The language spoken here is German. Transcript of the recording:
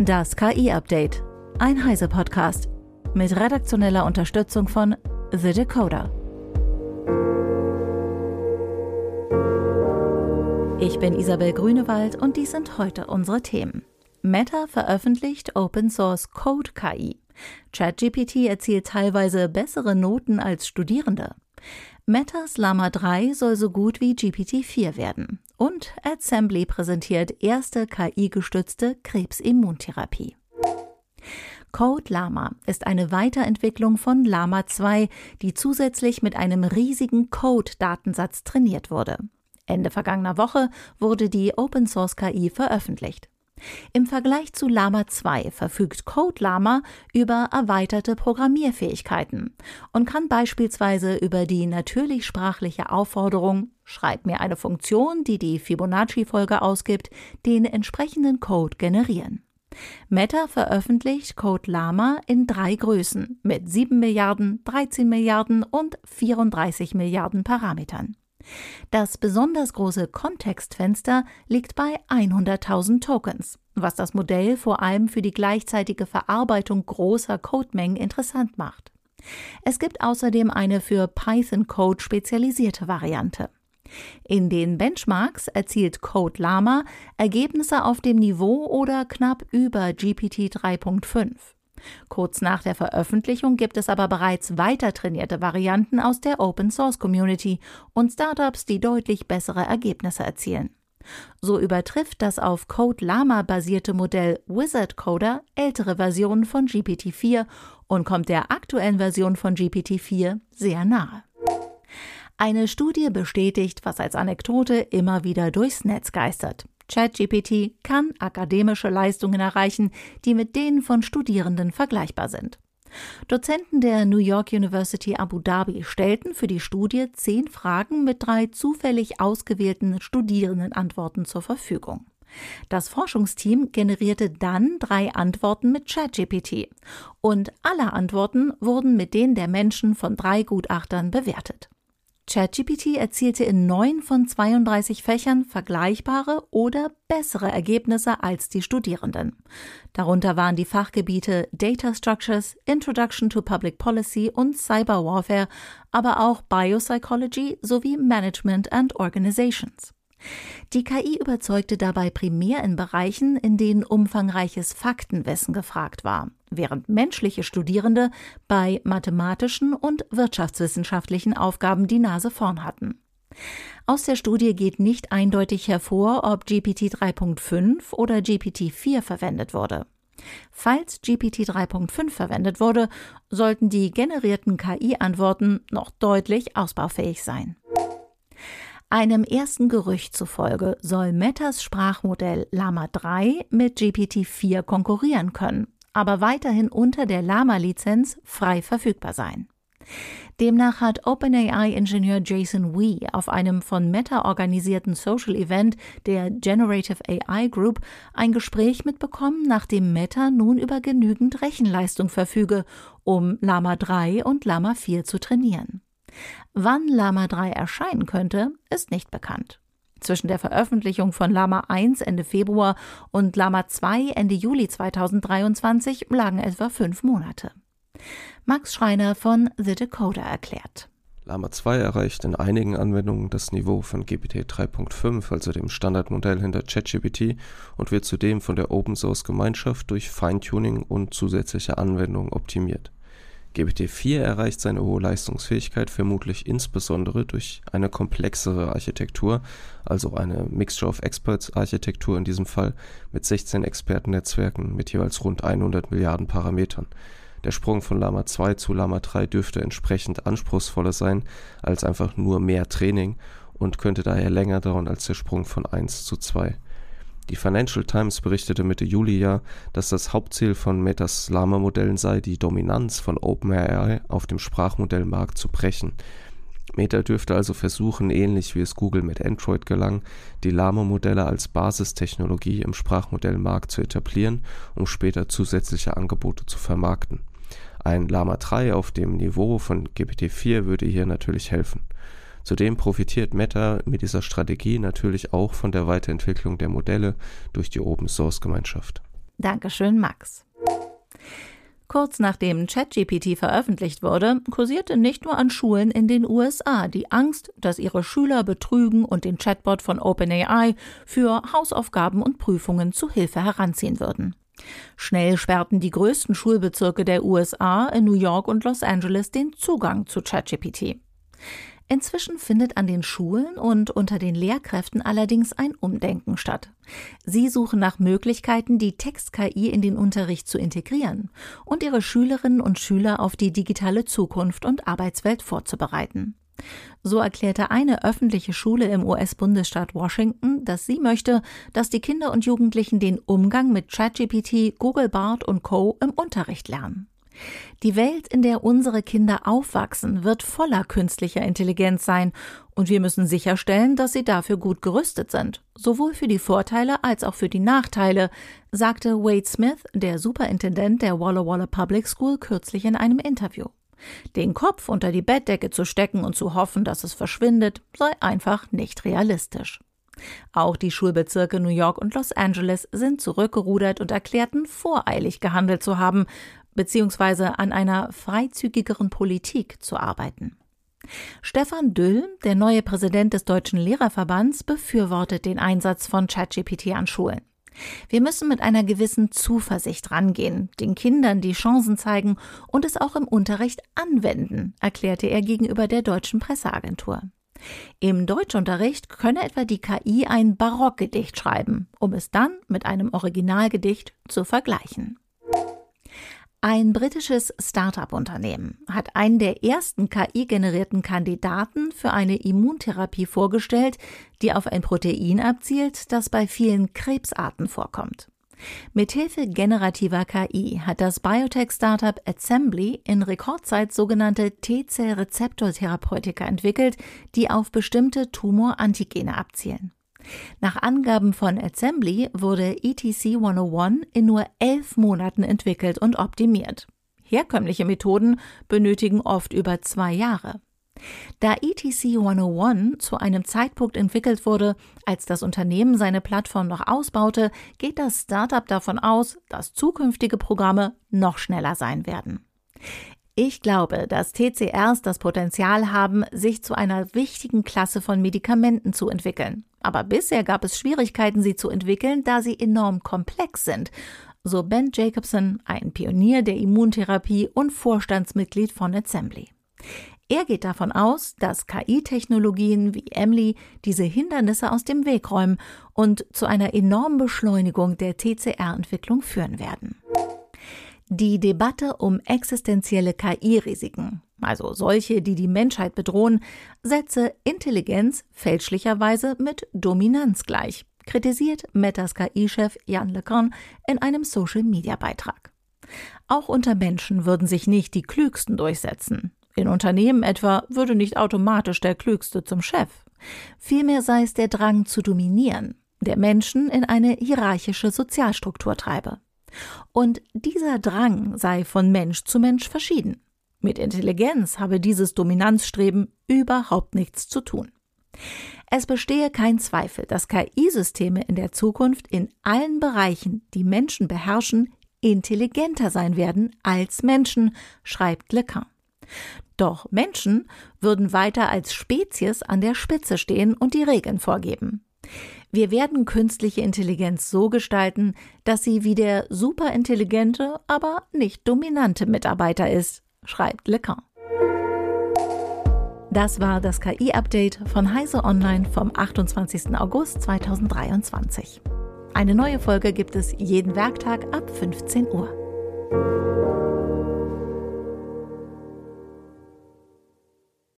Das KI-Update. Ein Heise-Podcast. Mit redaktioneller Unterstützung von The Decoder. Ich bin Isabel Grünewald und dies sind heute unsere Themen. Meta veröffentlicht Open Source Code KI. ChatGPT erzielt teilweise bessere Noten als Studierende. Metas Llama 3 soll so gut wie GPT-4 werden. Und Assembly präsentiert erste KI-gestützte Krebsimmuntherapie. Code Llama ist eine Weiterentwicklung von Llama 2, die zusätzlich mit einem riesigen Code-Datensatz trainiert wurde. Ende vergangener Woche wurde die Open Source KI veröffentlicht. Im Vergleich zu Lama 2 verfügt Code Lama über erweiterte Programmierfähigkeiten und kann beispielsweise über die natürlich sprachliche Aufforderung Schreib mir eine Funktion, die die Fibonacci-Folge ausgibt, den entsprechenden Code generieren. Meta veröffentlicht Code Lama in drei Größen mit 7 Milliarden, 13 Milliarden und 34 Milliarden Parametern. Das besonders große Kontextfenster liegt bei 100.000 Tokens, was das Modell vor allem für die gleichzeitige Verarbeitung großer Codemengen interessant macht. Es gibt außerdem eine für Python-Code spezialisierte Variante. In den Benchmarks erzielt Code Llama Ergebnisse auf dem Niveau oder knapp über GPT 3.5. Kurz nach der Veröffentlichung gibt es aber bereits weiter trainierte Varianten aus der Open Source Community und Startups, die deutlich bessere Ergebnisse erzielen. So übertrifft das auf Code Llama basierte Modell Wizard Coder ältere Versionen von GPT-4 und kommt der aktuellen Version von GPT-4 sehr nahe. Eine Studie bestätigt, was als Anekdote immer wieder durchs Netz geistert. ChatGPT kann akademische Leistungen erreichen, die mit denen von Studierenden vergleichbar sind. Dozenten der New York University Abu Dhabi stellten für die Studie zehn Fragen mit drei zufällig ausgewählten Studierendenantworten zur Verfügung. Das Forschungsteam generierte dann drei Antworten mit ChatGPT und alle Antworten wurden mit denen der Menschen von drei Gutachtern bewertet. ChatGPT erzielte in neun von 32 Fächern vergleichbare oder bessere Ergebnisse als die Studierenden. Darunter waren die Fachgebiete Data Structures, Introduction to Public Policy und Cyber Warfare, aber auch Biopsychology sowie Management and Organizations. Die KI überzeugte dabei primär in Bereichen, in denen umfangreiches Faktenwissen gefragt war, während menschliche Studierende bei mathematischen und wirtschaftswissenschaftlichen Aufgaben die Nase vorn hatten. Aus der Studie geht nicht eindeutig hervor, ob GPT 3.5 oder GPT 4 verwendet wurde. Falls GPT 3.5 verwendet wurde, sollten die generierten KI-Antworten noch deutlich ausbaufähig sein. Einem ersten Gerücht zufolge soll Metas Sprachmodell Lama 3 mit GPT-4 konkurrieren können, aber weiterhin unter der Lama-Lizenz frei verfügbar sein. Demnach hat OpenAI-Ingenieur Jason Wee auf einem von Meta organisierten Social Event der Generative AI Group ein Gespräch mitbekommen, nachdem Meta nun über genügend Rechenleistung verfüge, um Lama 3 und Lama 4 zu trainieren. Wann Lama 3 erscheinen könnte, ist nicht bekannt. Zwischen der Veröffentlichung von Lama 1 Ende Februar und Lama 2 Ende Juli 2023 lagen etwa fünf Monate. Max Schreiner von The Decoder erklärt. Lama 2 erreicht in einigen Anwendungen das Niveau von GPT 3.5, also dem Standardmodell hinter ChatGPT, und wird zudem von der Open Source Gemeinschaft durch Feintuning und zusätzliche Anwendungen optimiert. GPT-4 erreicht seine hohe Leistungsfähigkeit vermutlich insbesondere durch eine komplexere Architektur, also eine Mixture of Experts Architektur in diesem Fall mit 16 Expertennetzwerken mit jeweils rund 100 Milliarden Parametern. Der Sprung von Lama 2 zu Lama 3 dürfte entsprechend anspruchsvoller sein als einfach nur mehr Training und könnte daher länger dauern als der Sprung von 1 zu 2. Die Financial Times berichtete Mitte Juli ja, dass das Hauptziel von Metas Llama-Modellen sei, die Dominanz von OpenAI auf dem Sprachmodellmarkt zu brechen. Meta dürfte also versuchen, ähnlich wie es Google mit Android gelang, die Llama-Modelle als Basistechnologie im Sprachmodellmarkt zu etablieren, um später zusätzliche Angebote zu vermarkten. Ein Llama 3 auf dem Niveau von GPT-4 würde hier natürlich helfen. Zudem profitiert Meta mit dieser Strategie natürlich auch von der Weiterentwicklung der Modelle durch die Open-Source-Gemeinschaft. Dankeschön, Max. Kurz nachdem ChatGPT veröffentlicht wurde, kursierte nicht nur an Schulen in den USA die Angst, dass ihre Schüler betrügen und den Chatbot von OpenAI für Hausaufgaben und Prüfungen zu Hilfe heranziehen würden. Schnell sperrten die größten Schulbezirke der USA in New York und Los Angeles den Zugang zu ChatGPT. Inzwischen findet an den Schulen und unter den Lehrkräften allerdings ein Umdenken statt. Sie suchen nach Möglichkeiten, die Text-KI in den Unterricht zu integrieren und ihre Schülerinnen und Schüler auf die digitale Zukunft und Arbeitswelt vorzubereiten. So erklärte eine öffentliche Schule im US-Bundesstaat Washington, dass sie möchte, dass die Kinder und Jugendlichen den Umgang mit ChatGPT, Google Bart und Co. im Unterricht lernen. Die Welt, in der unsere Kinder aufwachsen, wird voller künstlicher Intelligenz sein, und wir müssen sicherstellen, dass sie dafür gut gerüstet sind, sowohl für die Vorteile als auch für die Nachteile, sagte Wade Smith, der Superintendent der Walla Walla Public School, kürzlich in einem Interview. Den Kopf unter die Bettdecke zu stecken und zu hoffen, dass es verschwindet, sei einfach nicht realistisch. Auch die Schulbezirke New York und Los Angeles sind zurückgerudert und erklärten, voreilig gehandelt zu haben, beziehungsweise an einer freizügigeren Politik zu arbeiten. Stefan Düll, der neue Präsident des Deutschen Lehrerverbands, befürwortet den Einsatz von ChatGPT an Schulen. Wir müssen mit einer gewissen Zuversicht rangehen, den Kindern die Chancen zeigen und es auch im Unterricht anwenden, erklärte er gegenüber der deutschen Presseagentur. Im Deutschunterricht könne etwa die KI ein Barockgedicht schreiben, um es dann mit einem Originalgedicht zu vergleichen. Ein britisches Start-up-Unternehmen hat einen der ersten KI-generierten Kandidaten für eine Immuntherapie vorgestellt, die auf ein Protein abzielt, das bei vielen Krebsarten vorkommt. Mithilfe generativer KI hat das Biotech-Startup Assembly in Rekordzeit sogenannte T-Zell-Rezeptortherapeutika entwickelt, die auf bestimmte Tumorantigene abzielen. Nach Angaben von Assembly wurde ETC 101 in nur elf Monaten entwickelt und optimiert. Herkömmliche Methoden benötigen oft über zwei Jahre. Da ETC 101 zu einem Zeitpunkt entwickelt wurde, als das Unternehmen seine Plattform noch ausbaute, geht das Startup davon aus, dass zukünftige Programme noch schneller sein werden. Ich glaube, dass TCRs das Potenzial haben, sich zu einer wichtigen Klasse von Medikamenten zu entwickeln. Aber bisher gab es Schwierigkeiten, sie zu entwickeln, da sie enorm komplex sind. So Ben Jacobson, ein Pionier der Immuntherapie und Vorstandsmitglied von Assembly. Er geht davon aus, dass KI-Technologien wie Emily diese Hindernisse aus dem Weg räumen und zu einer enormen Beschleunigung der TCR-Entwicklung führen werden. Die Debatte um existenzielle KI-Risiken, also solche, die die Menschheit bedrohen, setze Intelligenz fälschlicherweise mit Dominanz gleich, kritisiert Metas KI-Chef Jan LeCun in einem Social-Media-Beitrag. Auch unter Menschen würden sich nicht die Klügsten durchsetzen. In Unternehmen etwa würde nicht automatisch der Klügste zum Chef. Vielmehr sei es der Drang zu dominieren, der Menschen in eine hierarchische Sozialstruktur treibe. Und dieser Drang sei von Mensch zu Mensch verschieden. Mit Intelligenz habe dieses Dominanzstreben überhaupt nichts zu tun. Es bestehe kein Zweifel, dass KI-Systeme in der Zukunft in allen Bereichen, die Menschen beherrschen, intelligenter sein werden als Menschen, schreibt Lecan. Doch Menschen würden weiter als Spezies an der Spitze stehen und die Regeln vorgeben. Wir werden künstliche Intelligenz so gestalten, dass sie wie der superintelligente, aber nicht dominante Mitarbeiter ist, schreibt Lecan. Das war das KI-Update von Heise Online vom 28. August 2023. Eine neue Folge gibt es jeden Werktag ab 15 Uhr.